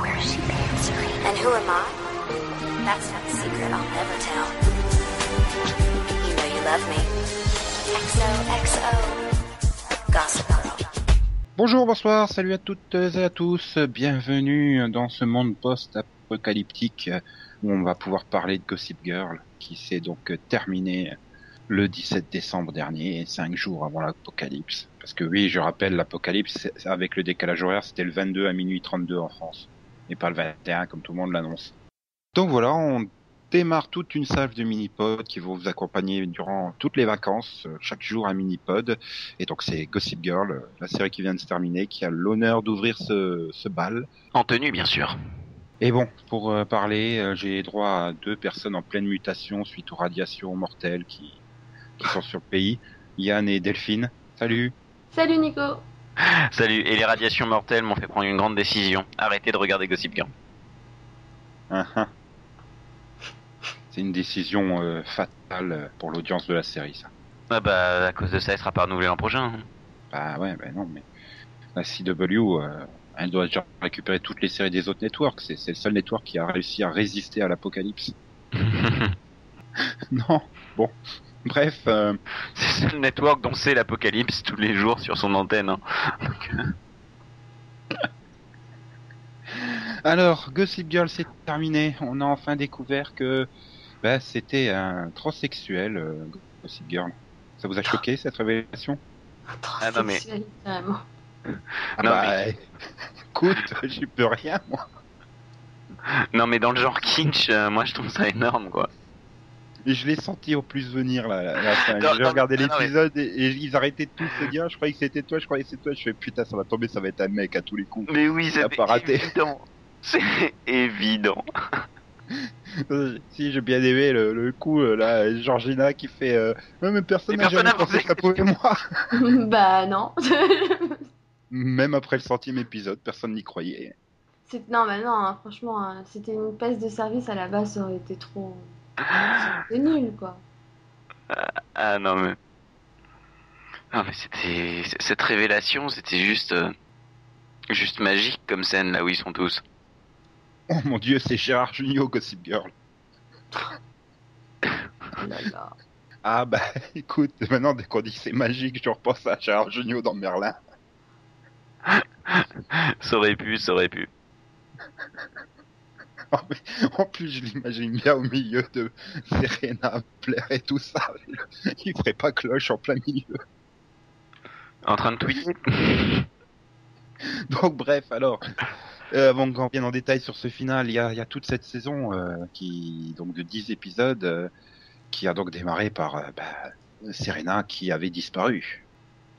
And who am I? That's not a secret I'll never tell. You know you love me. Bonjour, bonsoir, salut à toutes et à tous, bienvenue dans ce monde post-apocalyptique où on va pouvoir parler de Gossip Girl qui s'est donc terminé le 17 décembre dernier, cinq jours avant l'apocalypse. Parce que oui, je rappelle, l'apocalypse avec le décalage horaire, c'était le 22 à minuit 32 en France, et pas le 21 comme tout le monde l'annonce. Donc voilà, on démarre toute une salve de mini-pods qui vont vous accompagner durant toutes les vacances, euh, chaque jour un mini-pod. Et donc c'est Gossip Girl, euh, la série qui vient de se terminer, qui a l'honneur d'ouvrir ce, ce bal. En tenue, bien sûr. Et bon, pour euh, parler, euh, j'ai droit à deux personnes en pleine mutation suite aux radiations mortelles qui, qui sont sur le pays. Yann et Delphine. Salut. Salut Nico Salut, et les radiations mortelles m'ont fait prendre une grande décision. Arrêtez de regarder Gossip Girl. Ah. C'est une décision euh, fatale pour l'audience de la série, ça. Ah bah, à cause de ça, elle sera pas renouvelée l'an prochain. hein. Bah ouais, bah non, mais la CW, euh, elle doit déjà récupérer toutes les séries des autres networks. C'est c'est le seul network qui a réussi à résister à l'apocalypse. non, bon. Bref, euh, C'est le network dont c'est l'apocalypse tous les jours sur son antenne. hein. Donc, euh, alors, Gossip Girl, c'est terminé. On a enfin découvert que bah, c'était un transsexuel, euh, Gossip Girl. Ça vous a choqué, cette révélation? Ah non, mais- Transsexuel, carrément. Ah Non, bah, mais- écoute, j'y peux rien, moi. Non mais dans le genre kitsch, euh, moi je trouve ça énorme quoi. Et je l'ai senti au plus venir, là. là, là. Non, J'ai non, regardé non, non, mais- l'épisode et, et ils arrêtaient de tous se dire, je croyais que c'était toi, je croyais que c'était toi. Je fais, putain, ça va tomber, ça va être un mec à tous les coups. Mais oui, c'est pas raté. évident. C'est évident. Si, j'ai bien aimé le, le coup, euh, là, Georgina qui fait, euh, mais personne n'a jamais pensé que ça pouvait moi. bah non. Même après le centième épisode, personne n'y croyait. C'est- non, mais non, hein, franchement, hein, c'était une pièce de service à la base, ça aurait été trop. C'est nul, quoi. Ah non mais... Non mais c'était... Cette révélation, c'était juste... euh, Juste magique comme scène là où ils sont tous. Oh mon dieu, c'est Gérard Junior, Gossip Girl. Oh là là. Ah bah écoute, maintenant dès qu'on dit que c'est magique, je repense à Gérard Junior dans Merlin. Ça aurait pu, ça aurait pu. Mais en plus, je l'imagine bien au milieu de Serena, Blair et tout ça. Il ferait pas cloche en plein milieu. En train de tweeter Donc bref, alors, euh, avant qu'on vienne en détail sur ce final, il y a, il y a toute cette saison euh, qui, donc de 10 épisodes, euh, qui a donc démarré par euh, bah, Serena qui avait disparu.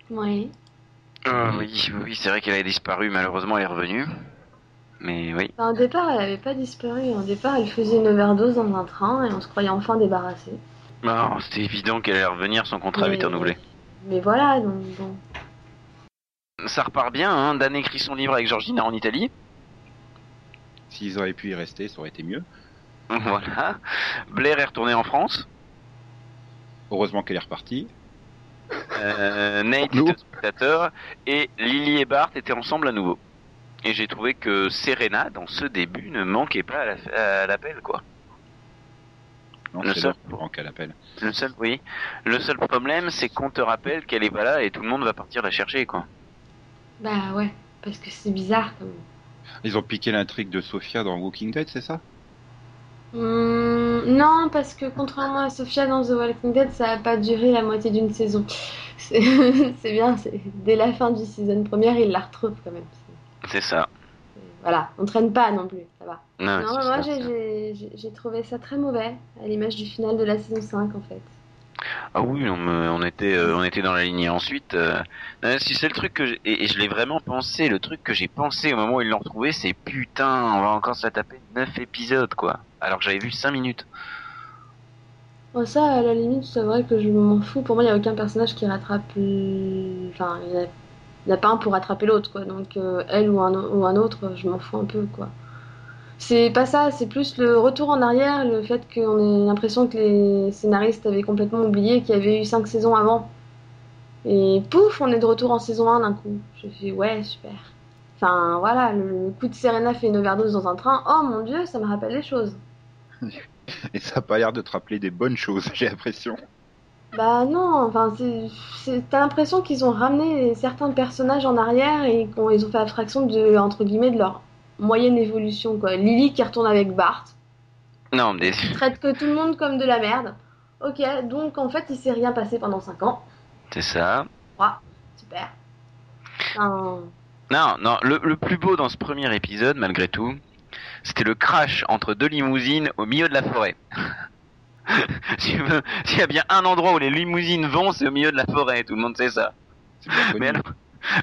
Oui. Ah oui, oui, c'est vrai qu'elle a disparu, malheureusement elle est revenue. Mais oui. Enfin, au départ, elle avait pas disparu. Au départ, elle faisait une overdose dans un train et on se croyait enfin débarrassé. Non, c'était évident qu'elle allait revenir, son contrat avait été Mais- renouvelé. Mais voilà, donc bon. Ça repart bien, hein. Dan écrit son livre avec Georgina en Italie. S'ils auraient pu y rester, ça aurait été mieux. Voilà. Blair est retourné en France. Heureusement qu'elle est repartie. Euh, Nate était spectateur. Et Lily et Bart étaient ensemble à nouveau. Et j'ai trouvé que Serena, dans ce début, ne manquait pas à la- à l'appel, quoi. Non, Le seul. qu'elle appelle. Le seul, oui. Le seul problème, c'est qu'on te rappelle qu'elle est pas là et tout le monde va partir la chercher, quoi. Bah ouais, parce que c'est bizarre quand même. Ils ont piqué l'intrigue de Sophia dans Walking Dead, c'est ça? Hum, non, parce que contrairement à Sophia dans The Walking Dead, ça a pas duré la moitié d'une saison. C'est bien, dès la fin du season première, il la retrouve quand même. C'est- ça. Voilà, on traîne pas non plus, ça va. Non, Non, moi j'ai- trouvé ça très mauvais, à l'image du final de la saison 5 en fait. Ah oui, on, on était, euh, on était dans la lignée ensuite. euh, si c'est le truc que et, et je l'ai vraiment pensé, le truc que j'ai pensé au moment où ils l'ont retrouvé, c'est putain, on va encore se la taper 9 épisodes quoi. Alors que j'avais vu 5 minutes. Bon, ça, à la limite, c'est vrai que je m'en fous. Pour moi, il n'y a aucun personnage qui rattrape. Enfin, il n'y a, il y a pas un pour rattraper l'autre, quoi. Donc, euh, elle ou un, autre, je m'en fous un peu, quoi. C'est pas ça, c'est plus le retour en arrière, le fait qu'on ait l'impression que les scénaristes avaient complètement oublié qu'il y avait eu cinq saisons avant. Et pouf, on est de retour en saison 1 d'un coup. Je fais ouais, super. Enfin, voilà, le, coup de Serena fait une overdose dans un train. Oh mon dieu, ça me rappelle des choses. Et ça a pas l'air de te rappeler des bonnes choses, j'ai l'impression. Bah non, enfin, c'est- c'est- t'as l'impression qu'ils ont ramené certains personnages en arrière et qu'ils ils ont fait abstraction de, entre guillemets, de leur moyenne évolution, quoi. Lily qui retourne avec Bart, Non, mais traite que tout le monde comme de la merde. Ok, donc en fait, il s'est rien passé pendant 5 ans. c'est ça. Super. Enfin, Non, non, le, le plus beau dans ce premier épisode, malgré tout, c'était le crash entre deux limousines au milieu de la forêt. Si S'il y a bien un endroit où les limousines vont, c'est au milieu de la forêt, tout le monde sait ça. Mais alors,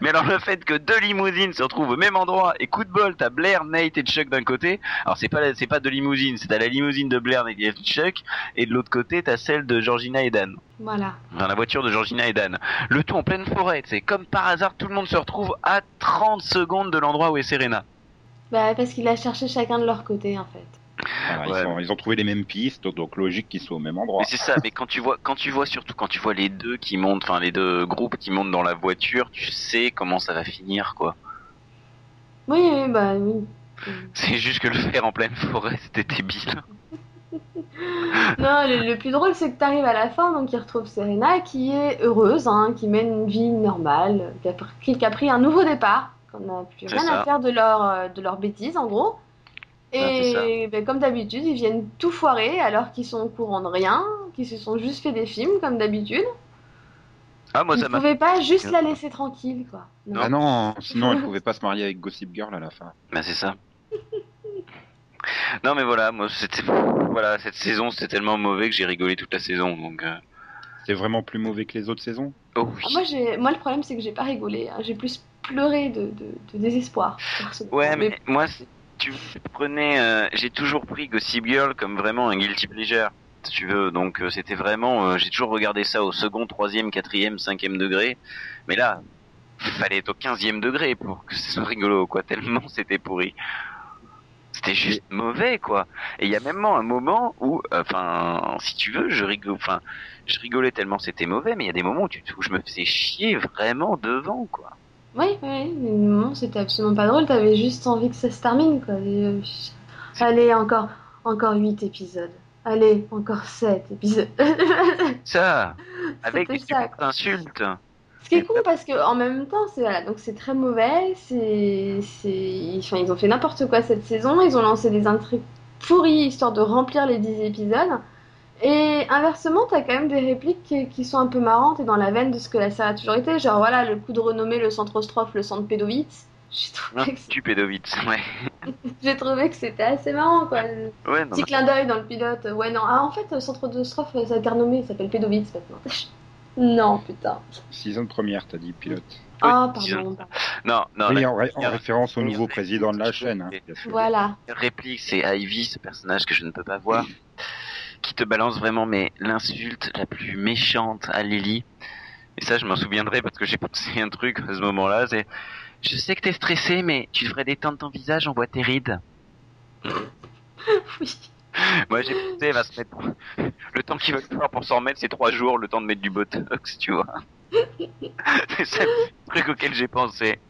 mais alors le fait que deux limousines se retrouvent au même endroit et coup de bol, t'as Blair, Nate et Chuck d'un côté. Alors c'est pas la- c'est pas deux limousines, c'est t'as la limousine de Blair, Nate et Chuck et de l'autre côté t'as celle de Georgina et Dan. voilà. Enfin, la voiture de Georgina et Dan. Le tout en pleine forêt, c'est comme par hasard tout le monde se retrouve à 30 secondes de l'endroit où est Serena. Bah, parce qu'il a cherché chacun de leur côté, en fait. Voilà, Ouais. ils, sont- ils ont trouvé les mêmes pistes, donc logique qu'ils soient au même endroit. Mais c'est ça, mais quand tu vois, quand tu vois surtout quand tu vois les deux qui montent, enfin les deux groupes qui montent dans la voiture, tu sais comment ça va finir quoi. Oui, oui, bah oui. C'est juste que le faire en pleine forêt, c'était débile. Non, le, le plus drôle, c'est que tu arrives à la fin, donc il retrouve Serena qui est heureuse, hein, qui mène une vie normale, qui a pris, qui a pris un nouveau départ, qu'on n'a plus rien ça. à faire de leur, euh, de leur bêtise, en gros. Et ben, comme d'habitude, ils viennent tout foirer alors qu'ils sont au courant de rien, qu'ils se sont juste fait des films, comme d'habitude. Ah moi Ils ça ne m'a pouvaient pas juste la laisser tranquille, quoi. Non. Ah non, sinon elle pouvait pas se marier avec Gossip Girl à la fin. Bah c'est ça. non mais voilà, moi c'était voilà cette saison c'était tellement mauvais que j'ai rigolé toute la saison donc. euh, C'est vraiment plus mauvais que les autres saisons? Oh oui. Ah, moi, j'ai- moi, le problème, c'est que j'ai pas rigolé. hein. J'ai plus pleuré de, de, de désespoir. Ouais mais moi c'est- tu prenais, euh, j'ai toujours pris Gossip Girl comme vraiment un guilty pleasure. Si tu veux, donc euh, c'était vraiment, euh, j'ai toujours regardé ça au second, troisième, quatrième, cinquième degré. Mais là, fallait être au quinzième degré pour que ce soit rigolo, quoi. Tellement c'était pourri. C'était juste mauvais, quoi. Et il y a même un moment où, enfin, si tu veux, je rigole, enfin, je rigolais tellement c'était mauvais, mais il y a des moments où, tu, où je me faisais chier vraiment devant, quoi. Oui, oui, mais non, c'était absolument pas drôle. T'avais juste envie que ça se termine, quoi. Et, euh, allez, encore, encore 8 épisodes. Allez, encore 7 épisodes. Ça, avec des ça, insultes. Ce qui est con parce que en même temps, c'est voilà, donc c'est très mauvais. C'est, c'est, enfin, ils ont fait n'importe quoi cette saison. Ils ont lancé des intrigues pourries histoire de remplir les 10 épisodes. Et inversement, t'as quand même des répliques qui, qui sont un peu marrantes et dans la veine de ce que la série a toujours été. Genre voilà, le coup de renommer le centre ostrophe le centre Pédovitz. J'ai trouvé, que c'est- tu pédovitz, ouais. j'ai trouvé que c'était assez marrant quoi. Ouais, non, Petit clin d'œil dans le pilote. Ouais, non. Ah, en fait, le centre de strophe, ça a été renommé, il s'appelle Pédovitz maintenant. non, putain. Saison première, t'as dit pilote. Ah, pardon. non, non, oui, la- en, ré- en la- référence au nouveau président de la chaîne. hein. Voilà. réplique, c'est Ivy, ce personnage que je ne peux pas voir, qui te balance vraiment mais l'insulte la plus méchante à Lily. Et ça, je m'en souviendrai parce que j'ai pensé un truc à ce moment-là. C'est, je sais que t'es stressé, mais tu devrais détendre ton visage, on voit tes rides. Oui. Moi, j'ai pensé, elle va se mettre. Le temps qu'il va falloir pour s'en remettre, c'est trois jours, le temps de mettre du botox, tu vois. c'est le truc auquel j'ai pensé.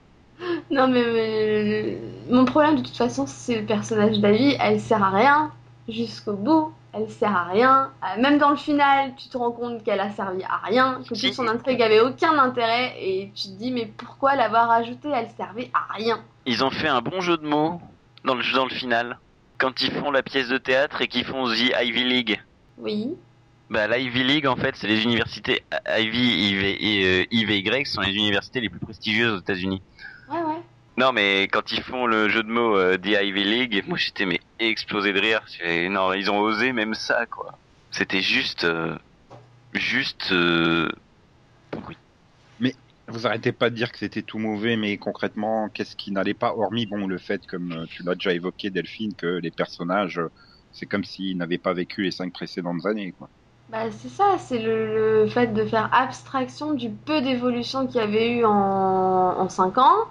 Non, mais, mais- mon problème de toute façon, c'est le personnage d'Ivy. Elle sert à rien jusqu'au bout. Elle sert à rien. Euh, Même dans le final, tu te rends compte qu'elle a servi à rien, que toute son intrigue avait aucun intérêt, et tu te dis, mais pourquoi l'avoir ajoutée? Elle servait à rien. Ils ont fait un bon jeu de mots dans le, dans le final. Quand ils font la pièce de théâtre et qu'ils font The Ivy League. Oui. Bah, l'Ivy League, en fait, c'est les universités Ivy, IV et, euh, IV et Y sont les universités les plus prestigieuses aux États-Unis. Non, mais quand ils font le jeu de mots euh, The Ivy League, moi j'étais mais explosé de rire. Non, ils ont osé même ça, quoi. C'était juste, euh, juste euh, pourri. Vous arrêtez pas de dire que c'était tout mauvais, mais concrètement, qu'est-ce qui n'allait pas, hormis bon le fait, comme euh, tu l'as déjà évoqué, Delphine, que les personnages, c'est comme s'ils n'avaient pas vécu les cinq précédentes années. Quoi. Bah, c'est ça, c'est le, le fait de faire abstraction du peu d'évolution qu'il y avait eu en, en 5 ans.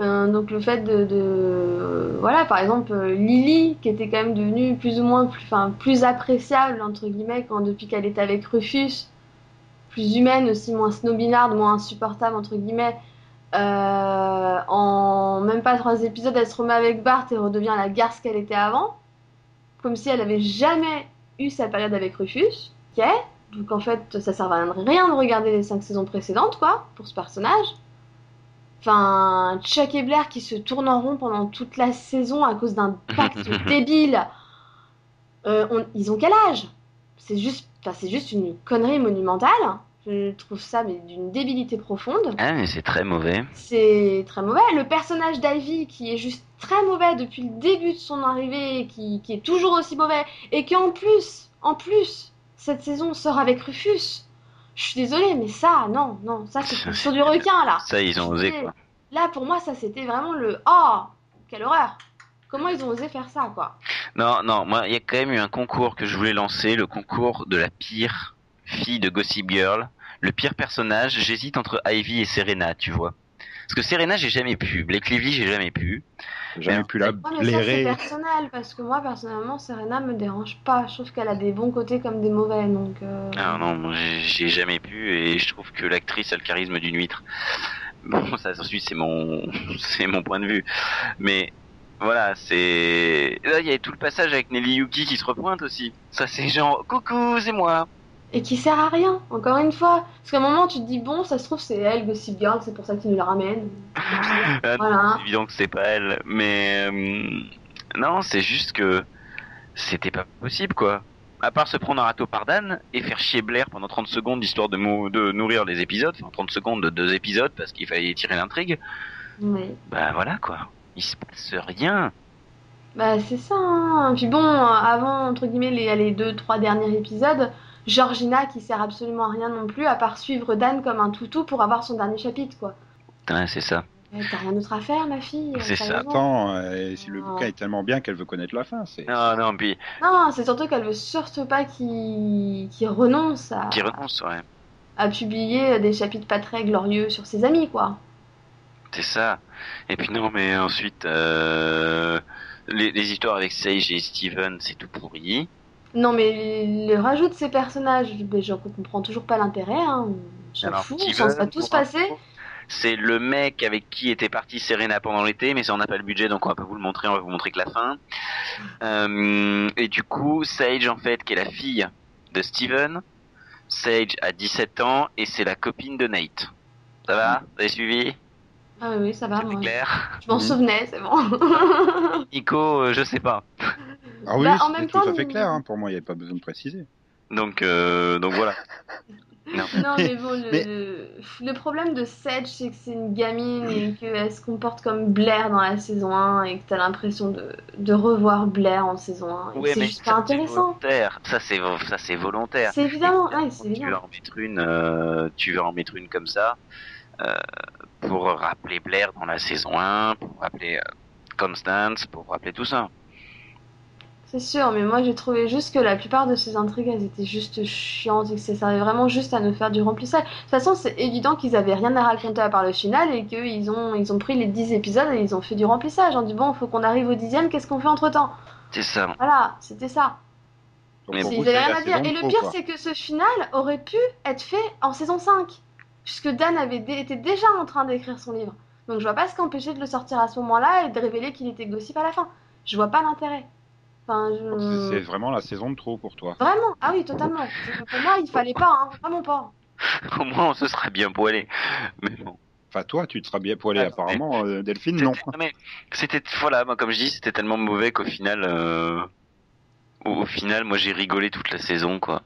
Euh, donc le fait de, voilà par exemple Lily qui était quand même devenue plus ou moins plus, plus appréciable entre guillemets quand depuis qu'elle était avec Rufus plus humaine aussi moins snobinarde moins insupportable entre guillemets Euh, en même pas trois épisodes, elle se remet avec Bart et redevient la garce qu'elle était avant. Comme si elle avait jamais eu sa période avec Rufus. Ok Donc en fait, ça sert à rien de regarder les cinq saisons précédentes, quoi, pour ce personnage. Enfin, Chuck et Blair qui se tournent en rond pendant toute la saison à cause d'un pacte débile. Euh, on- ils ont quel âge? C'est juste, c'est juste une connerie monumentale. Je trouve ça mais d'une débilité profonde. Ah, mais c'est très mauvais. C'est très mauvais. Le personnage d'Ivy qui est juste très mauvais depuis le début de son arrivée, qui, qui est toujours aussi mauvais, et qui en plus, en plus, cette saison sort avec Rufus. Je suis désolée, mais ça, non, non, ça c'est sur du requin là. Ça, ils ont osé, quoi. Là, pour moi, ça c'était vraiment le oh, quelle horreur. Comment ils ont osé faire ça, quoi? Non, non, moi, il y a quand même eu un concours que je voulais lancer, le concours de la pire fille de Gossip Girl. Le pire personnage, j'hésite entre Ivy et Serena, tu vois. Parce que Serena, j'ai jamais pu. Blake Lively, j'ai jamais pu. J'ai jamais Mais- pu la ça c'est blairer. personnel parce que moi personnellement, Serena me dérange pas. Je trouve qu'elle a des bons côtés comme des mauvais, donc. euh, Ah non, j'ai jamais pu et je trouve que l'actrice a le charisme d'une huître. Bon, ça ensuite c'est mon c'est mon point de vue. Mais voilà, c'est là il y a tout le passage avec Nelly Yuki qui se repointe aussi. Ça c'est genre coucou, c'est moi. Et qui sert à rien, encore une fois. Parce qu'à un moment, tu te dis, bon, ça se trouve, c'est elle, Gossip Girl, c'est pour ça qu'ils nous la ramènent. Ah, Voilà. C'est évident que c'est pas elle, mais euh, non, c'est juste que c'était pas possible quoi. À part se prendre un râteau par Dan et faire chier Blair pendant 30 secondes histoire de, mou- de nourrir les épisodes, enfin 30 secondes de deux épisodes parce qu'il fallait tirer l'intrigue. Oui. Bah voilà quoi. Il se passe rien. Bah, c'est ça. Hein. Puis bon, euh, avant, entre guillemets, les, les deux, trois derniers épisodes, Georgina qui sert absolument à rien non plus, à part suivre Dan comme un toutou pour avoir son dernier chapitre, quoi. Ouais, c'est ça. Eh, T'as rien d'autre à faire, ma fille. C'est ça. Attends, euh, si le Ah. bouquin est tellement bien qu'elle veut connaître la fin, c'est. Non, non, puis Non, c'est surtout qu'elle veut surtout pas qu'il qu'il renonce à, qui renonce, ouais. à publier des chapitres pas très glorieux sur ses amis, quoi. C'est ça. Et puis non, mais ensuite, euh, les, les histoires avec Sage et Steven, c'est tout pourri. Non, mais le rajout de ces personnages, ben, je comprends toujours pas l'intérêt. Hein. J'en fous, on s'en serait tous info, C'est le mec avec qui était parti Serena pendant l'été, mais ça on n'a pas le budget, donc on va pas vous le montrer, on va vous montrer que la fin. Euh, et du coup, Sage en fait, qui est la fille de Steven, Sage a 17 ans et c'est la copine de Nate. Ça va? Vous avez suivi? Ah oui, oui, ça va, moi. clair Je m'en souvenais, c'est bon. Nico, euh, je sais pas. Ah oui, Bah, en même tout temps, à fait clair. hein. Pour moi, il n'y avait pas besoin de préciser. Donc, euh, donc voilà. Non. non, mais bon, le, Mais- le problème de Sedge, c'est que c'est une gamine et qu'elle se comporte comme Blair dans la saison 1 et que t'as l'impression de, de revoir Blair en saison 1. Et que Ouais, c'est mais juste ça, pas c'est intéressant. volontaire. Ça c'est ça c'est volontaire. C'est évidemment, ouais, c'est tu veux en mettre une, euh, tu veux en mettre une comme ça euh, pour rappeler Blair dans la saison 1, pour rappeler euh, Constance, pour rappeler tout ça. C'est sûr, mais moi j'ai trouvé juste que la plupart de ces intrigues elles étaient juste chiantes et que ça servait vraiment juste à nous faire du remplissage. De toute façon, c'est évident qu'ils avaient rien à raconter à part le final et qu'ils ont, ils ont pris les 10 épisodes et ils ont fait du remplissage. On dit bon, faut qu'on arrive au dixième, qu'est-ce qu'on fait entre temps C'est ça. Voilà, c'était ça. Donc, Ils rien à dire. Et le pire, c'est que ce final aurait pu être fait en saison 5. Puisque Dan avait dé- était déjà en train d'écrire son livre. Donc je vois pas ce qu'empêchait de le sortir à ce moment-là et de révéler qu'il était gossip à la fin. Je vois pas l'intérêt. Enfin, c'est- vraiment la saison de trop pour toi. Vraiment? Ah oui, totalement. Pour moi, il fallait pas, hein. Vraiment pas. Au moins on se sera bien poilé. Mais bon. Enfin, toi, tu te seras bien poilé, Ah, apparemment. euh, Delphine, non. C'était- mais c'était voilà, moi comme je dis, c'était tellement mauvais qu'au final, euh, au, au final, moi j'ai rigolé toute la saison quoi.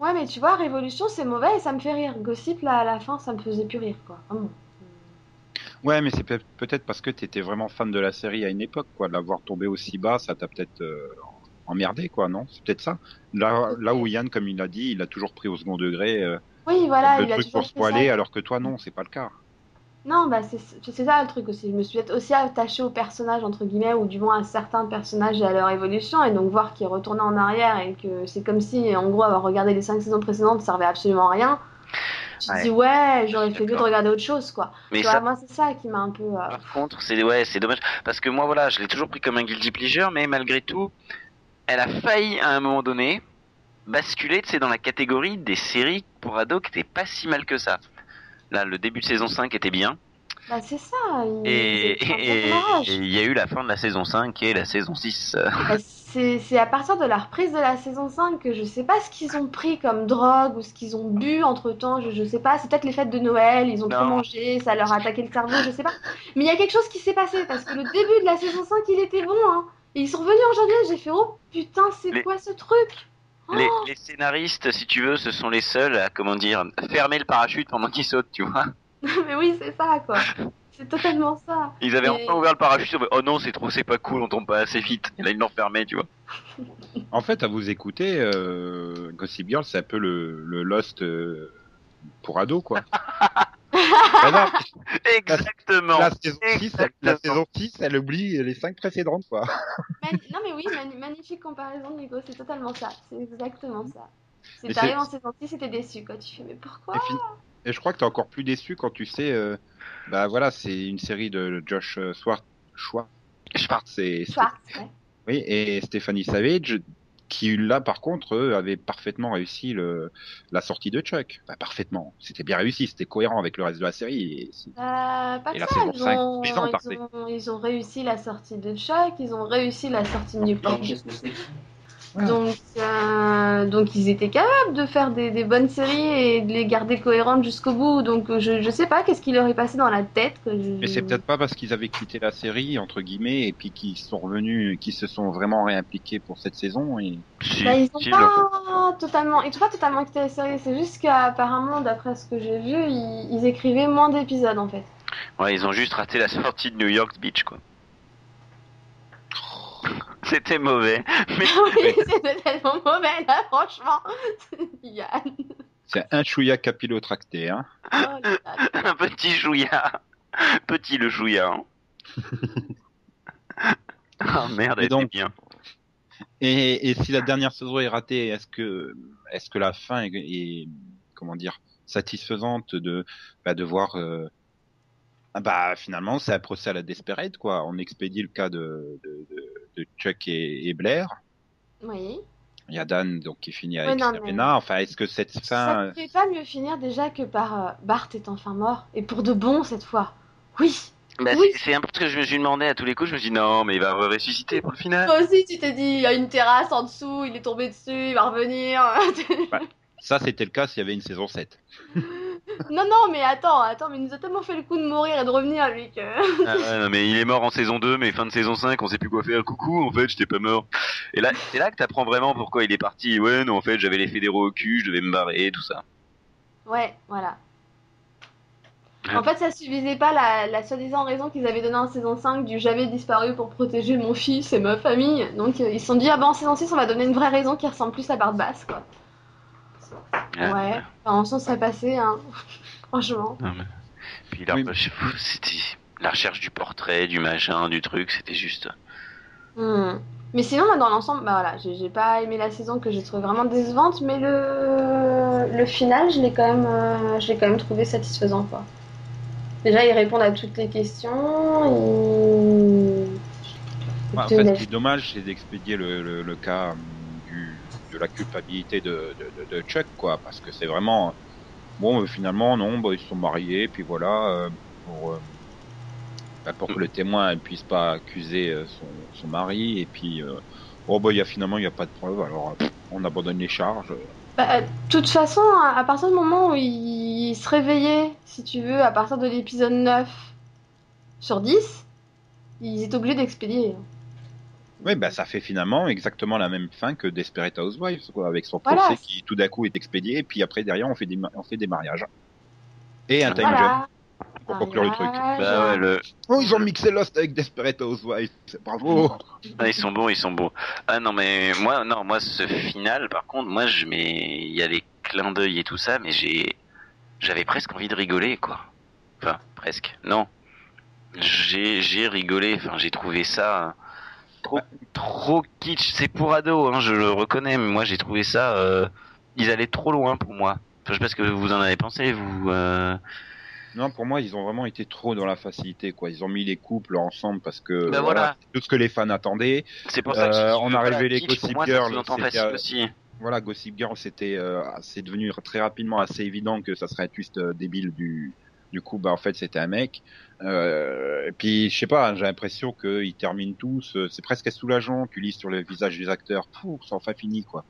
Ouais, mais tu vois, Révolution, c'est mauvais et ça me fait rire. Gossip, là, à la fin, ça me faisait plus rire, quoi. Ouais, mais c'est peut- peut-être parce que t'étais vraiment fan de la série à une époque, quoi. De l'avoir tombé aussi bas, ça t'a peut-être euh, emmerdé, quoi, non? C'est peut-être ça. Là, là où Yann, comme il l'a dit, il a toujours pris au second degré euh, Oui, voilà, le il a truc toujours pour alors que toi, non, c'est pas le cas. Non, bah c'est ça le truc aussi. Je me suis aussi attachée aux personnages, entre guillemets, ou du moins à certains personnages et à leur évolution, et donc voir qu'ils retournaient en arrière et que c'est comme si, en gros, avoir regardé les cinq saisons précédentes servait absolument à rien. Tu te Ouais. dis, ouais, j'aurais fait mieux de regarder autre chose, quoi. Mais vois, ça, moi, c'est ça qui m'a un peu. euh, Par contre, c'est ouais, c'est dommage parce que moi voilà, je l'ai toujours pris comme un guilty pleasure, mais malgré tout, elle a failli à un moment donné basculer, tu sais, dans la catégorie des séries pour ados qui étaient pas si mal que ça. Là, le début de saison 5 était bien. Bah, c'est ça. Et et- et il y a eu la fin de la saison 5 qui est la saison 6. euh. Bah, C'est à partir de la reprise de la saison 5 que je sais pas ce qu'ils ont pris comme drogue ou ce qu'ils ont bu entre temps, je, je sais pas, c'est peut-être les fêtes de Noël, ils ont trop Non. mangé, ça leur a attaqué le cerveau, je sais pas. Mais il y a quelque chose qui s'est passé parce que le début de la saison 5 il était bon, hein. Et ils sont revenus en janvier, j'ai fait oh putain, c'est Les- quoi ce truc? Les, Oh les scénaristes, si tu veux, ce sont les seuls à, comment dire, fermer le parachute pendant qu'ils sautent, tu vois. Mais oui, c'est ça quoi. C'est totalement ça. Ils avaient Mais- enfin ouvert le parachute, ils ont fait, oh non, c'est trop, c'est pas cool, on tombe pas assez vite. Et là, ils l'ont fermé, tu vois. En fait, à vous écouter, euh, Gossip Girl, c'est un peu le, le Lost euh, pour ados, quoi. Non, Exactement. la, saison 6, la Exactement. saison 6, elle oublie les 5 précédentes, quoi. Non mais oui, magnifique comparaison Nico, c'est totalement ça. C'est exactement ça. C'est t'arrives en saison 6 et t'es déçu quoi. Tu fais mais pourquoi Et, fin- et je crois que t'es encore plus déçu quand tu sais, euh, bah voilà, c'est une série de Josh Swart, Schwartz, Schwartz et, Schwartz, ouais. oui, et Stephanie Savage, qui là par contre eux, avaient parfaitement réussi le, la sortie de Chuck. Bah, parfaitement, c'était bien réussi, c'était cohérent avec le reste de la série. Et Euh, pas Et que la ça, saison ils, cinq, ont, les gens ils, partaient. ont, ils ont réussi la sortie de Chuck, ils ont réussi la sortie de Donc, euh, donc ils étaient capables de faire des, des bonnes séries et de les garder cohérentes jusqu'au bout. Donc je, je sais pas qu'est-ce qui leur est passé dans la tête. Que je... Mais c'est peut-être pas parce qu'ils avaient quitté la série entre guillemets et puis qu'ils sont revenus, qu'ils se sont vraiment réimpliqués pour cette saison. Et Bah, ils ont si, pas totalement, ils ont pas totalement quitté la série. C'est juste qu'apparemment, d'après ce que j'ai vu, ils, ils écrivaient moins d'épisodes en fait. Ouais, ils ont juste raté la sortie de New York Beach, quoi. C'était mauvais. Mais oui, c'était tellement mauvais là, franchement. Yann. c'est un chouïa capillotracté, hein. Oh, un petit chouïa. Petit le chouïa. hein. Ah merde, Et elle donc- était bien. Et, et si la dernière saison est ratée, est-ce que est-ce que la fin est, est- comment dire satisfaisante de bah, de voir euh, bah finalement c'est un procès à la Desperate quoi. On expédie le cas de de, de, de Chuck et, et Blair. Oui. Il y a Dan donc qui finit Ouais, avec non, mais- Sabrina. Enfin est-ce que cette Ça fin ne pouvait pas mieux finir déjà que par euh, Bart est enfin mort. Et pour de bon cette fois. Oui. Bah, Oui. c'est- un peu ce que je me suis demandé à tous les coups. Je me suis dit non, mais il va ressusciter pour le final. Toi aussi, tu t'es dit, il y a une terrasse en dessous, il est tombé dessus, il va revenir. ça c'était le cas s'il y avait une saison 7. non, non, mais attends, attends, mais il nous a tellement fait le coup de mourir et de revenir, lui, que. Ah ouais, mais il est mort en saison 2, mais fin de saison 5, on sait plus quoi faire. Coucou, en fait, j'étais pas mort. Et là, c'est là que t'apprends vraiment pourquoi il est parti. Ouais, non, en fait, j'avais les fédéraux au cul, je devais me barrer, tout ça. Ouais, voilà. En fait, ça suffisait pas la, la soi-disant raison qu'ils avaient donnée en saison 5 du j'avais disparu pour protéger mon fils et ma famille. Donc, euh, ils se sont dit, ah bah en saison 6, on va donner une vraie raison qui ressemble plus à Bart Bass, quoi. Ah, Ouais, enfin, en sens, ça passait, hein. Franchement. non, mais- Puis la, Oui. c'était la recherche du portrait, du machin, du truc, c'était juste. Hmm. Mais sinon, moi, dans l'ensemble, bah voilà, j'ai j'ai pas aimé la saison que j'ai trouvé vraiment décevante, mais le, le final, je l'ai quand même, euh, je l'ai quand même trouvé satisfaisant, quoi. Déjà, ils répondent à toutes les questions. Ouais, en fait, ce qui est dommage, c'est d'expédier le, le, le cas du, de la culpabilité de, de, de, de Chuck, quoi, parce que c'est vraiment bon. euh, finalement, non, bah, ils sont mariés, puis voilà, euh, pour euh, bah, pour que le témoin ne puisse pas accuser euh, son, son mari, et puis euh, oh bah il y a finalement il y a pas de preuve, alors on abandonne les charges. Bah, de toute façon, à à partir du moment où ils se réveillaient, si tu veux, à partir de l'épisode 9 sur 10, ils étaient obligés d'expédier. Oui, bah ça fait finalement exactement la même fin que Desperate Housewives, quoi, avec son Voilà. procès qui tout d'un coup est expédié, et puis après derrière on fait des ma- on fait des mariages et un time jump. Voilà. pour conclure le truc. Mariage. Bah ouais, le... Oh, ils ont mixé Lost avec Desperate Housewives. Bravo. ah, ils sont bons, ils sont bons. Ah non, mais moi, non, moi, ce final, par contre, moi, je mets, il y a les clins d'œil et tout ça, mais j'ai, j'avais presque envie de rigoler, quoi. Enfin, presque. Non. J'ai, j'ai rigolé. Enfin, j'ai trouvé ça trop, trop kitsch. C'est pour ado, hein, je le reconnais, mais moi, j'ai trouvé ça. Euh... Ils allaient trop loin pour moi. Enfin, je sais pas ce que vous en avez pensé, vous. Euh... Non, pour moi, ils ont vraiment été trop dans la facilité, quoi. Ils ont mis les couples ensemble parce que Ben voilà. c'est tout ce que les fans attendaient. C'est pour ça que Euh, on a révélé Gossip moi, Girl, euh, aussi. Voilà, Gossip Girl, c'était, euh, c'est devenu très rapidement assez évident que ça serait un twist débile du Du coup, bah en fait, c'était un mec. Euh, et puis, je sais pas, j'ai l'impression qu'ils terminent tous. euh, C'est presque soulageant. Tu lis sur le visage des acteurs. Pouh, c'est enfin fini, quoi.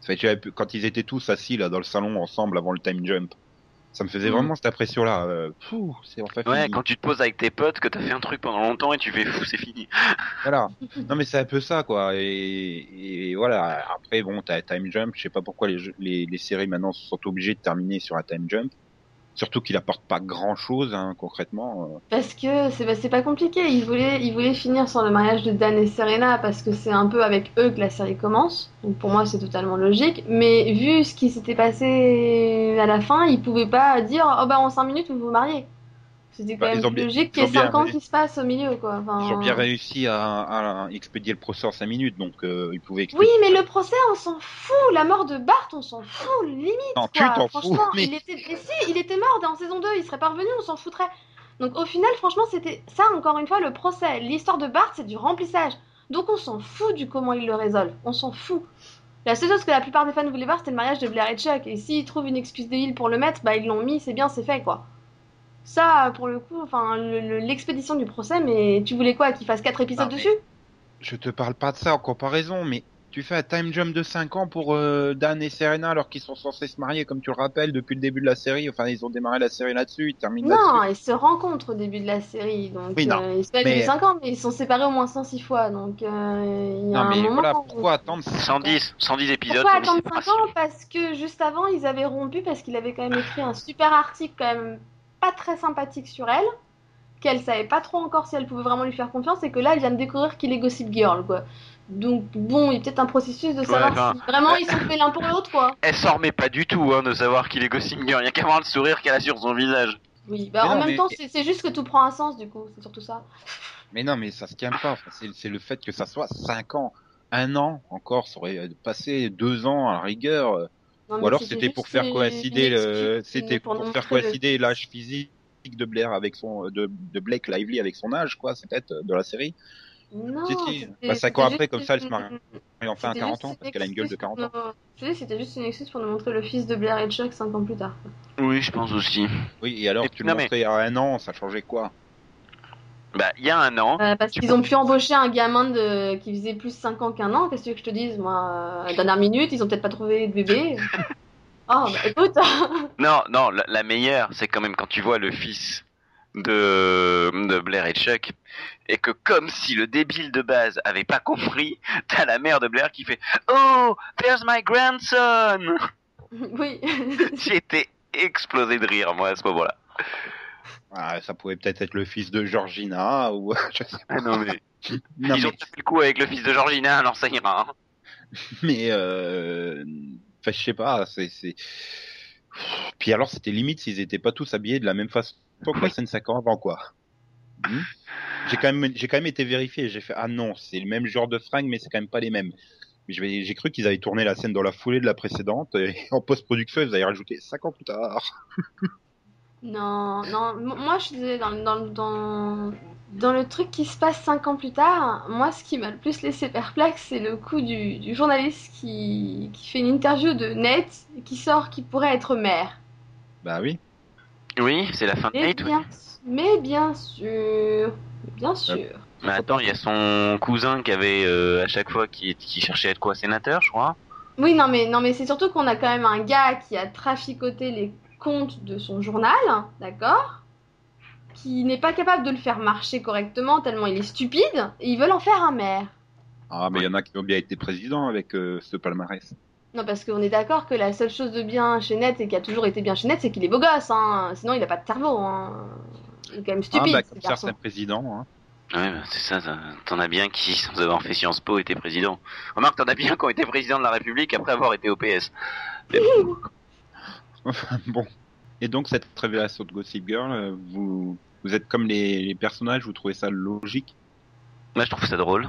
Ça fait, quand ils étaient tous assis là dans le salon ensemble avant le time jump, ça me faisait Mhm. vraiment cette impression-là. Euh, c'est enfin Ouais, fini. quand tu te poses avec tes potes, que t'as fait un truc pendant longtemps et tu fais fou, c'est fini. Voilà. Non mais c'est un peu ça quoi. Et, et voilà. Après bon, t'as un time jump. Je sais pas pourquoi les, les, les séries maintenant sont obligées de terminer sur un time jump. Surtout qu'il apporte pas grand chose hein, concrètement. euh. Parce que c'est bah, pas compliqué. Ils voulaient, ils voulaient finir sur le mariage de Dan et Serena parce que c'est un peu avec eux que la série commence. Donc pour moi, c'est totalement logique. Mais vu ce qui s'était passé à la fin, ils pouvaient pas dire Oh bah en 5 minutes, vous vous mariez. C'était quand Bah, ils même plus logique ils qu'il y ait ont bien 5 ans qui se passe au milieu, quoi. Enfin, Ils ont bien réussi à, à expédier le procès en 5 minutes, donc euh, ils pouvaient. Oui, mais le procès, on s'en fout. La mort de Bart, on s'en fout. Limite, Non, tu quoi. t'en fous, Franchement, mais- il était. Mais si, il était mort dans saison 2, il serait pas revenu, on s'en foutrait. Donc au final, franchement, c'était ça, encore une fois, le procès. L'histoire de Bart, c'est du remplissage. Donc on s'en fout du comment il le résolve. On s'en fout. La seule chose que la plupart des fans voulaient voir, c'était le mariage de Blair et Chuck. Et s'ils trouvent une excuse de Hill pour le mettre, bah ils l'ont mis, c'est bien, c'est fait, quoi. Ça, pour le coup, enfin, le- le- l'expédition du procès, mais tu voulais quoi Qu'il fasse 4 épisodes Non, mais- dessus Je te parle pas de ça en comparaison, mais tu fais un time jump de 5 ans pour euh, Dan et Serena alors qu'ils sont censés se marier, comme tu le rappelles, depuis le début de la série. Enfin, ils ont démarré la série là-dessus, ils terminent Non, ils se rencontrent au début de la série, donc Oui, non, euh, ils se mais- depuis 5 ans, mais ils sont séparés au moins 106 fois, donc euh, il y a Non, un mais moment... voilà, où- pourquoi attendre 5 ans? 110, 110 épisodes. Pourquoi attendre 5 séparation. ans Parce que juste avant, ils avaient rompu parce qu'il avait quand même écrit un super article quand même pas très sympathique sur elle, qu'elle savait pas trop encore si elle pouvait vraiment lui faire confiance, et que là, elle vient de découvrir qu'il est Gossip Girl, quoi. Donc bon, il y a peut-être un processus de savoir enfin, si vraiment ils sont faits l'un pour l'autre, quoi. Elle s'en remet pas du tout hein, de savoir qu'il est Gossip Girl. Il y a qu'à voir le sourire qu'elle a sur son visage. Oui, bah Mais en non, même mais- temps, c'est c'est juste que tout prend un sens, du coup, c'est surtout ça. Mais non, mais ça se tient pas. Enfin, c'est- c'est le fait que ça soit 5 ans. Un an encore, ça aurait passé deux ans à la rigueur. Non, Ou alors c'était pour faire coïncider le, c'était pour, faire le- coïncider l'âge physique de Blair avec son, de, de Blake Lively avec son âge, quoi, c'est peut-être euh, de la série. Non, Si, si. Bah, c'était ans après, juste comme ça, elle se marie. Et enfin à c'était 40 juste ans, parce qu'elle a une gueule de excuse 40 pour ans. te dis, c'était juste une excuse pour nous montrer le fils de Blair et Chuck 5 ans plus tard. Oui, je pense aussi. Oui, et alors Et- tu le mais- montrais à un an, ça changeait quoi? Bah, il y a un an. Euh, parce qu'ils ont pu embaucher un gamin de... qui faisait plus 5 ans qu'un an, qu'est-ce que je te dise Moi, euh, dernière minute, ils ont peut-être pas trouvé de bébé. oh, bah écoute Non, non, la, la meilleure, c'est quand même quand tu vois le fils de, de Blair et Chuck, et que comme si le débile de base avait pas compris, t'as la mère de Blair qui fait Oh, there's my grandson Oui. J'ai été explosé de rire, moi, à ce moment-là. Ah, Ça pouvait peut-être être le fils de Georgina, ou je sais pas. Ah non, mais Non, ils ont tapé le coup avec le fils de Georgina, alors ça ira. hein. mais euh... enfin, je sais pas, c'est... Puis alors, c'était limite s'ils étaient pas tous habillés de la même façon que la scène 5 ans avant, quoi. Hmm j'ai quand même j'ai quand même été vérifié j'ai fait ah non c'est le même genre de fringues mais c'est quand même pas les mêmes j'ai cru qu'ils avaient tourné la scène dans la foulée de la précédente et en post-production ils avaient rajouté 5 ans plus tard Non, non, m- moi je suis dans, dans, dans, dans le truc qui se passe 5 ans plus tard, moi ce qui m'a le plus laissé perplexe, c'est le coup du, du journaliste qui, qui fait une interview de Nate et qui sort qui pourrait être maire. bah oui Oui, c'est la fin de Mais Nate, oui. bien, mais bien sûr, bien sûr. Mais attends, il y a son cousin qui avait, euh, à chaque fois, qui, qui cherchait à être quoi, sénateur, je crois Oui, non, mais, non, mais c'est surtout qu'on a quand même un gars qui a traficoté les comptes de son journal, d'accord Qui n'est pas capable de le faire marcher correctement tellement il est stupide, et ils veulent en faire un maire. ah mais il y en a qui ont bien été présidents avec euh, ce palmarès Non, parce qu'on est d'accord que la seule chose de bien chez Net et qui a toujours été bien chez Net, c'est qu'il est beau gosse, hein. Sinon, il a pas de cerveau, hein. Il est quand même ah stupide, bah ce comme certains présidents hein. Ouais, bah, c'est ça, t'en as bien qui, sans avoir fait Sciences Po, étaient présidents. Remarque, t'en as bien qui ont été président de la République après avoir été au PS. bon et donc cette révélation de Gossip Girl euh, vous vous êtes comme les, les personnages vous trouvez ça logique? Moi, je trouve ça drôle.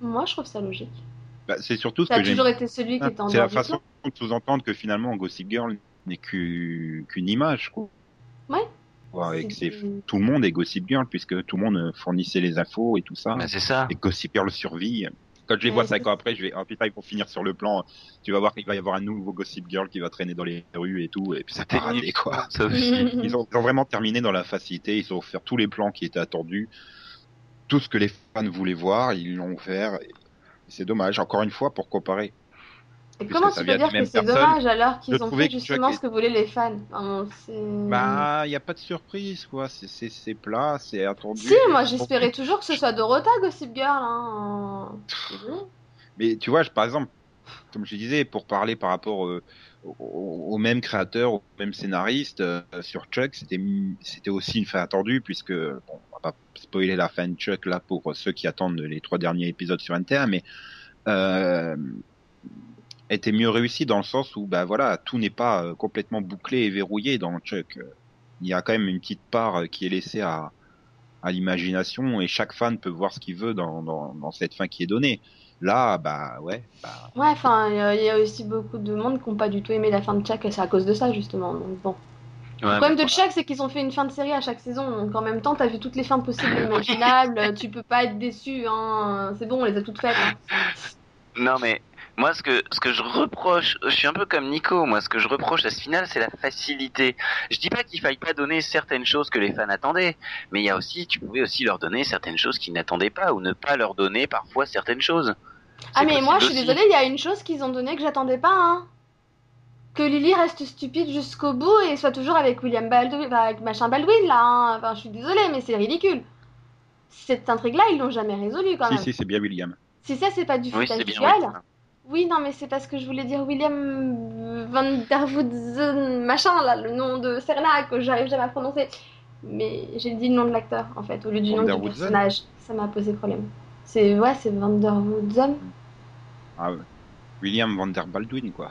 Moi, je trouve ça logique. bah, c'est surtout ce Ça a que j'aime toujours été celui qui Ah, était en C'est la façon de sous-entendre que finalement Gossip Girl n'est qu'u- qu'une image, quoi. Ouais. Ouais, et que tout le monde est Gossip Girl puisque tout le monde fournissait les infos et tout ça. Bah, c'est ça. Et Gossip Girl survit. Quand je les vois cinq ans après, je vais, oh putain, ils vont finir sur le plan. Tu vas voir qu'il va y avoir un nouveau Gossip Girl qui va traîner dans les rues et tout, et puis ça pas raté, quoi. Ça. Ils ont, ils ont vraiment terminé dans la facilité, ils ont offert tous les plans qui étaient attendus, tout ce que les fans voulaient voir, ils l'ont offert. C'est dommage, encore une fois, pour comparer. Et comment tu peux dire que c'est dommage alors qu'ils ont fait justement Chuck ce que voulaient les fans? Enfin, Bah, il y a pas de surprise, quoi. C'est, plat, c'est attendu. Si, moi j'espérais toujours que ce soit Dorota Gossip Girl. Hein. Mais tu vois, je- par exemple, comme je disais, pour parler par rapport euh, au, au même créateur, au même scénariste, euh, sur Chuck, c'était, c'était aussi une fin attendue, puisque, bon, on va pas spoiler la fin de Chuck là pour ceux qui attendent les trois derniers épisodes sur Inter, mais euh, était mieux réussi dans le sens où, bah voilà, tout n'est pas euh, complètement bouclé et verrouillé dans Chuck. Il y a quand même une petite part euh, qui est laissée à, à l'imagination et chaque fan peut voir ce qu'il veut dans, dans, dans cette fin qui est donnée. Là, bah ouais, bah, Ouais, enfin, il y a- il y, a aussi beaucoup de monde qui n'ont pas du tout aimé la fin de Chuck et c'est à cause de ça justement. Donc bon. Ouais, Le problème de Chuck, c'est qu'ils ont fait une fin de série à chaque saison. Donc en même temps, t'as vu toutes les fins possibles et imaginables. tu peux pas être déçu. Hein. C'est bon, on les a toutes faites. hein. Non mais moi ce que ce que je reproche, je suis un peu comme Nico, moi ce que je reproche à ce final c'est la facilité. Je dis pas qu'il faille pas donner certaines choses que les fans attendaient, mais il y a aussi tu pouvais aussi leur donner certaines choses qu'ils n'attendaient pas ou ne pas leur donner parfois certaines choses. Ah mais moi, je suis désolée, il y a une chose qu'ils ont donnée que j'attendais pas. Hein. Que Lily reste stupide jusqu'au bout et soit toujours avec William Baldwin, enfin, avec machin Baldwin là. hein. Enfin, je suis désolée, mais c'est ridicule. Cette intrigue-là, ils l'ont jamais résolue quand si, même. si, c'est bien William. Si ça, c'est pas du Oui bien. oui. Oui, non, mais c'est parce que je voulais dire William Van Der Woodsen, machin, là, le nom de Serena, que j'arrive jamais à prononcer. Mais j'ai dit le nom de l'acteur, en fait, au lieu du Van nom Der du personnage. Ça m'a posé problème. C'est, ouais, c'est Van Der Woodsen. Ah. William Van Der Baldwin, quoi.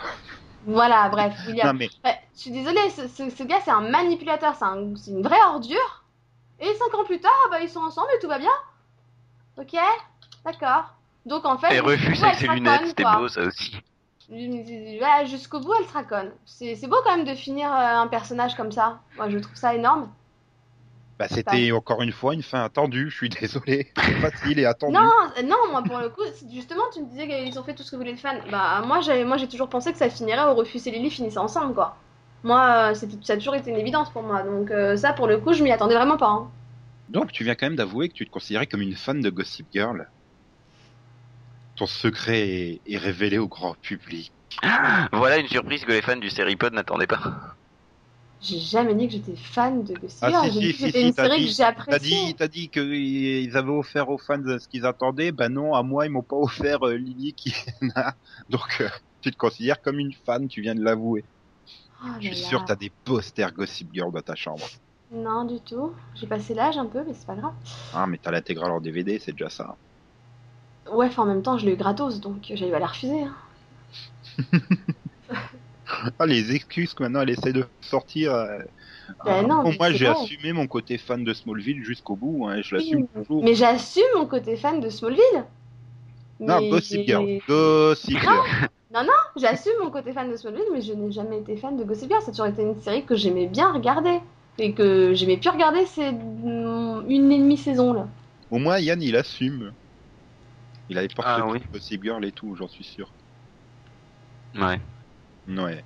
Voilà, bref, William. Non, mais Ouais, je suis désolée, ce, ce- ce gars, c'est un manipulateur, c'est un- c'est une vraie ordure. Et cinq ans plus tard, bah, ils sont ensemble et tout va bien. Ok D'accord. Donc, en fait. Et refus jusqu'au bout, avec elle ses se lunettes, c'était beau ça aussi. Ouais, jusqu'au bout, elle se raconne. C'est beau quand même de finir euh, un personnage comme ça. Moi, je trouve ça énorme. bah, c'était encore une fois une fin attendue, je suis désolé. C'est facile et attendu. Non, euh, non, moi pour le coup, c'est- justement, tu me disais qu'ils ont fait tout ce que voulaient les fans. Bah, moi, j'ai moi, j'ai toujours pensé que ça finirait au refus et Lily finissaient ensemble, quoi. Moi, euh, c'est- ça a toujours été une évidence pour moi. Donc, euh, ça, pour le coup, je m'y attendais vraiment pas. hein. Donc, tu viens quand même d'avouer que tu te considérais comme une fan de Gossip Girl. Ton secret est, est révélé au grand public. Voilà une surprise que les fans du Seripod n'attendaient pas. J'ai jamais dit que j'étais fan de Gossip Ah, Girl. si, J'ai si, dit que si, c'était si, une t'as série dit- que j'ai T'as appréciée. dit, t'as dit qu'ils avaient offert aux fans ce qu'ils attendaient. Ben non, à moi, ils m'ont pas offert euh, Lily qui Donc, euh, tu te considères comme une fan, tu viens de l'avouer. Oh Je suis là. sûr que t'as des posters Gossip Girl dans ta chambre. Non, du tout. J'ai passé l'âge un peu, mais c'est pas grave. Ah, mais t'as l'intégrale en DVD, c'est déjà ça. Ouais, enfin, en même temps, je l'ai eu gratos, donc j'allais pas la refuser. hein. Ah, les excuses que maintenant elle essaie de sortir. euh, Ben non, bon, moi, c'est j'ai assumé mon côté fan de Smallville jusqu'au bout. Hein, je l'assume Oui, toujours. Mais j'assume mon côté fan de Smallville. Non, Mais- Gossip Girl. Gossip Girl. J'assume mon côté fan de Smallville, mais je n'ai jamais été fan de Gossip Girl. Ça a toujours été une série que j'aimais bien regarder. Et que j'aimais plus regarder ces mm, une et demie saison là. Au moins, Yann, il assume. Il avait pas Ah, oui. Gossip Girl et tout, j'en suis sûr. Ouais. Ouais.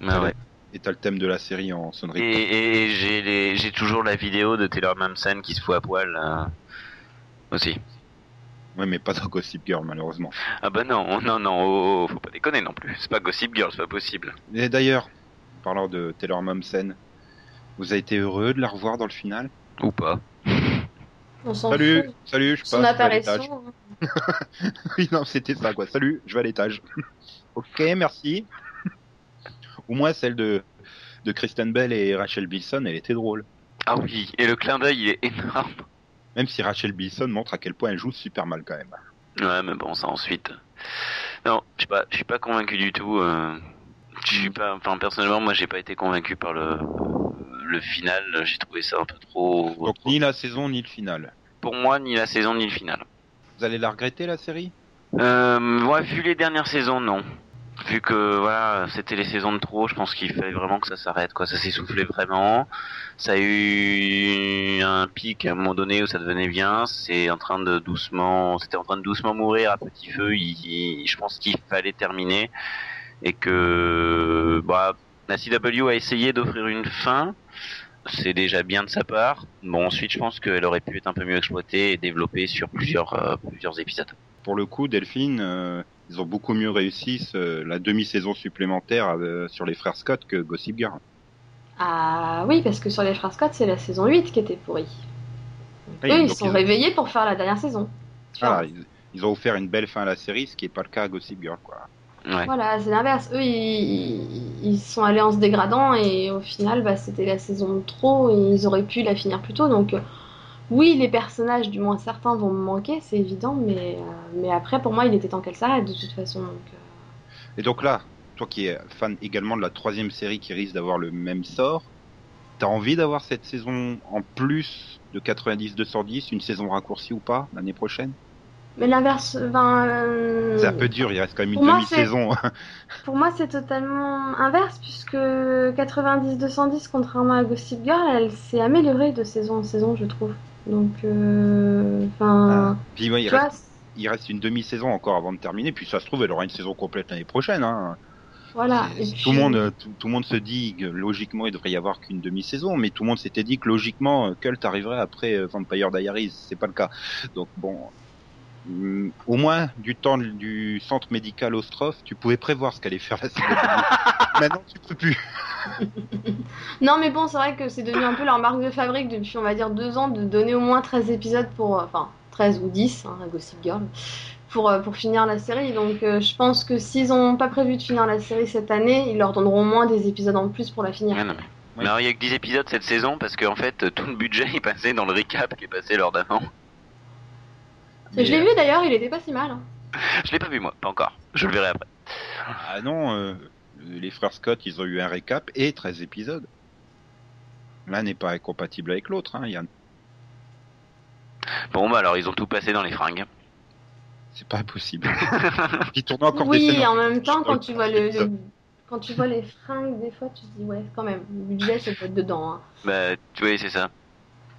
Ah ouais. Et t'as le thème de la série en sonnerie. Et, et j'ai les- j'ai toujours la vidéo de Taylor Momsen qui se fout à poil euh, aussi. Ouais, mais pas dans Gossip Girl, malheureusement. Ah bah non, non, non, oh, oh, faut pas déconner non plus. C'est pas Gossip Girl, c'est pas possible. Et d'ailleurs, parlant de Taylor Momsen, vous avez été heureux de la revoir dans le final? Ou pas. On s'en Salut, fout. salut, je passe, Son je apparition. Oui, non, c'était ça, quoi. Salut, je vais à l'étage. ok, merci. Au moins, celle de, de Kristen Bell et Rachel Bilson, elle était drôle. Ah oui, et le clin d'œil il est énorme. Même si Rachel Bilson montre à quel point elle joue super mal quand même. Ouais, mais bon, ça ensuite. Non, je suis pas, je suis pas convaincu du tout. euh, Je suis pas, enfin personnellement, moi j'ai pas été convaincu par le le final. J'ai trouvé ça un peu trop. Donc, ni la saison, ni le final. Pour moi, ni la saison ni le final. Vous allez la regretter, la série? Euh, ouais, vu les dernières saisons, non. vu que voilà, c'était les saisons de trop, je pense qu'il fallait vraiment que ça s'arrête, quoi. Ça s'essoufflait vraiment. Ça a eu un pic à un moment donné où ça devenait bien. C'est en train de doucement, c'était en train de doucement mourir à petit feu. Il, je pense qu'il fallait terminer et que bah la CW a essayé d'offrir une fin. C'est déjà bien de sa part. Bon, ensuite, je pense qu'elle aurait pu être un peu mieux exploitée et développée sur plusieurs, euh, plusieurs épisodes. Pour le coup, Delphine, euh, ils ont beaucoup mieux réussi la demi-saison supplémentaire euh, sur les frères Scott que Gossip Girl. Ah oui, parce que sur les frères Scott, c'est la saison 8 qui était pourrie. eux, ils sont réveillés pour faire la dernière saison. Ah, ils, ont offert une belle fin à la série, ce qui n'est pas le cas à Gossip Girl, quoi. Voilà, c'est l'inverse. Eux, ils, sont allés en se dégradant et au final, bah, c'était la saison de trop et ils auraient pu la finir plus tôt. Donc, oui, les personnages, du moins certains, vont me manquer, c'est évident, mais, euh, mais après, pour moi, il était temps qu'elle s'arrête de toute façon. Euh. Et donc là, toi qui es fan également de la troisième série qui risque d'avoir le même sort, t'as envie d'avoir cette saison en plus de 90-210, une saison raccourcie ou pas, l'année prochaine? Mais l'inverse, ben, euh, c'est un peu dur, il reste quand même une demi-saison. Pour moi, c'est totalement inverse, puisque 90-210, contrairement à Gossip Girl, elle s'est améliorée de saison en saison, je trouve. Donc, euh, enfin. Ah. il, reste, une demi-saison encore avant de terminer, puis ça se trouve, elle aura une saison complète l'année prochaine. Hein. Voilà. tout, le monde, tout, le monde se dit que logiquement il devrait y avoir qu'une demi-saison, mais tout le monde s'était dit que logiquement Cult arriverait après euh, Vampire Diaries. C'est pas le cas. Donc bon, au moins du temps du centre médical Ostrophe, tu pouvais prévoir ce qu'allait faire la CW. Maintenant, tu peux plus. non, mais bon, c'est vrai que c'est devenu un peu leur marque de fabrique depuis, on va dire, deux ans de donner au moins 13 épisodes pour. Euh, enfin, 13 ou 10, hein, Gossip Girl, pour, euh, pour finir la série. Donc, euh, je pense que s'ils n'ont pas prévu de finir la série cette année, ils leur donneront au moins des épisodes en plus pour la finir. mais... alors, il y a que 10 épisodes cette saison parce qu'en fait, tout le budget est passé dans le recap qui est passé lors d'avant je l'ai vu d'ailleurs, il était pas si mal. Hein. Je l'ai pas vu moi, pas encore. Je le verrai après. Ah non, euh, les frères Scott, ils ont eu un récap et 13 épisodes. L'un n'est pas incompatible avec l'autre, hein, Yann. Bon, bah alors ils ont tout passé dans les fringues. C'est pas impossible. ils tournent encore oui, en même temps, quand tu vois le, quand tu vois les fringues, des fois, tu te dis ouais, quand même, le budget, ça peut être dedans. Hein. Bah, tu vois, c'est ça.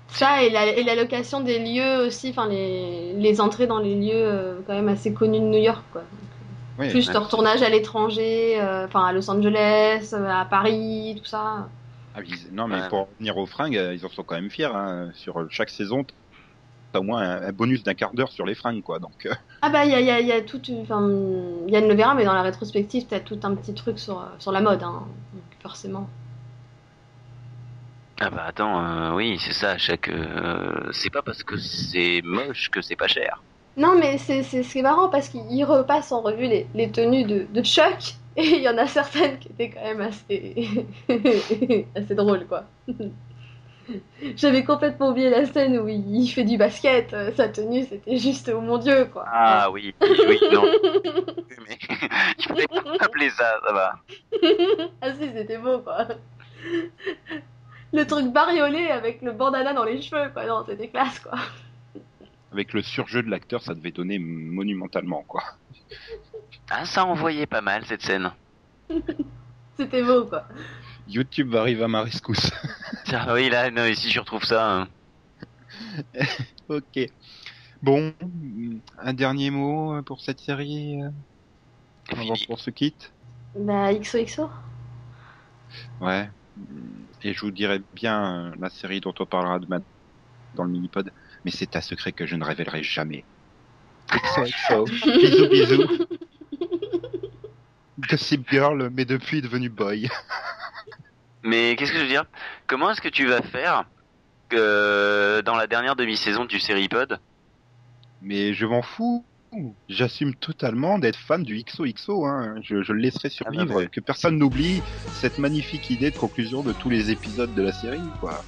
Ça et la, et la, location des lieux aussi, enfin les, les, entrées dans les lieux euh, quand même assez connus de New York, quoi. plus de retournage à l'étranger, euh, enfin à Los Angeles, euh, à Paris, tout ça. Ah, non, mais pour revenir aux fringues, ils en sont quand même fiers. Hein. Sur chaque saison, t'as au moins un, bonus d'un quart d'heure sur les fringues, quoi. Donc. Ah bah il y a, y, a, y a tout, enfin Yann le verra, mais dans la rétrospective, t'as tout un petit truc sur sur la mode, hein. Donc, forcément. Ah bah attends, euh, oui, c'est ça, chaque... Euh, c'est pas parce que c'est moche que c'est pas cher. Non, mais c'est, marrant parce qu'il repasse en revue les, les tenues de, de Chuck et il y en a certaines qui étaient quand même assez, assez drôles, quoi. J'avais complètement oublié la scène où il fait du basket, euh, sa tenue c'était juste oh mon dieu quoi. Ah oui, oui, non. mais il fallait pas appeler ça, ça va. ah si, c'était beau quoi le truc bariolé avec le bandana dans les cheveux, quoi. Non, c'était classe, quoi. Avec le surjeu de l'acteur, ça devait donner monumentalement, quoi. Ah, ça envoyait pas mal, cette scène. c'était beau, quoi. YouTube arrive à ma rescousse. ah oui, là, non, ici je retrouve ça. Hein. ok. Bon, un dernier mot pour cette série euh, avant qu'on se quitte? Bah, XOXO Ouais, et je vous dirai bien euh, la série dont on parlera demain dans le mini-pod, mais c'est un secret que je ne révélerai jamais. bisous bisous. Gossip Girl, mais depuis devenu boy. mais qu'est-ce que je veux dire? Comment est-ce que tu vas faire que dans la dernière demi-saison du série pod? Mais je m'en fous. J'assume totalement d'être fan du XOXO. Hein. Je, le laisserai survivre. Ah bah que personne n'oublie cette magnifique idée de conclusion de tous les épisodes de la série. Quoi.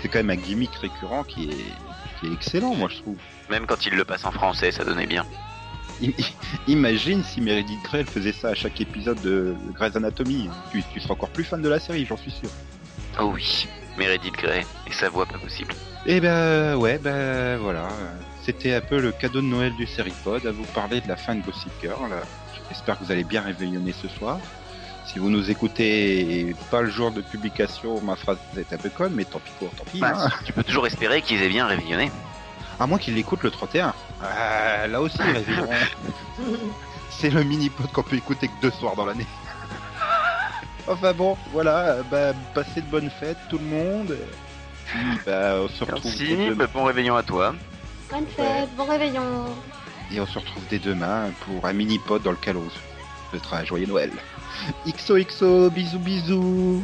C'est quand même un gimmick récurrent qui est, qui est excellent, moi je trouve. Même quand il le passe en français, ça donnait bien. Imagine si Meredith Grey faisait ça à chaque épisode de Grey's Anatomy. Tu, tu seras encore plus fan de la série, j'en suis sûr. Oh oui, Meredith Grey et sa voix pas possible. Eh ben ouais, ben voilà. C'était un peu le cadeau de Noël du Seripod, à vous parler de la fin de Gossip Girl. J'espère que vous allez bien réveillonner ce soir. Si vous nous écoutez pas le jour de publication, ma phrase est un peu conne, mais tant pis pour, tant pis. Bah, hein. tu peux toujours espérer qu'ils aient bien réveillonné. À moins qu'ils l'écoutent le 31. Euh, là aussi. C'est le mini-pod qu'on peut écouter que deux soirs dans l'année. enfin bon, voilà, bah, passez de bonnes fêtes tout le monde. Puis, bah, on se retrouve Merci, demain. bah, bon réveillon à toi. Bonne fête, bon réveillon. et on se retrouve dès demain pour un mini-pod dans lequel on se fêtera un joyeux Noël. XOXO, bisous bisous.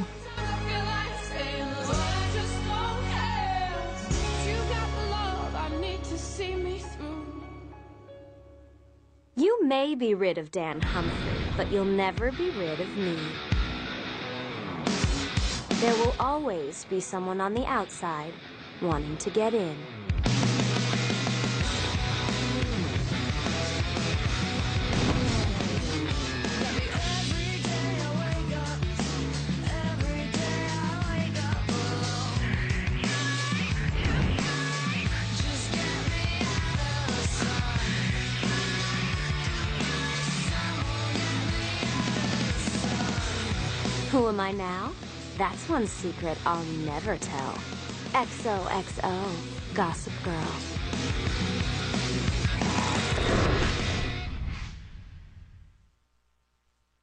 You may be rid of Dan Humphrey, but you'll never be rid of me. There will always be someone on the outside wanting to get in. Am I now? That's one secret I'll never tell. XOXO, Gossip Girl.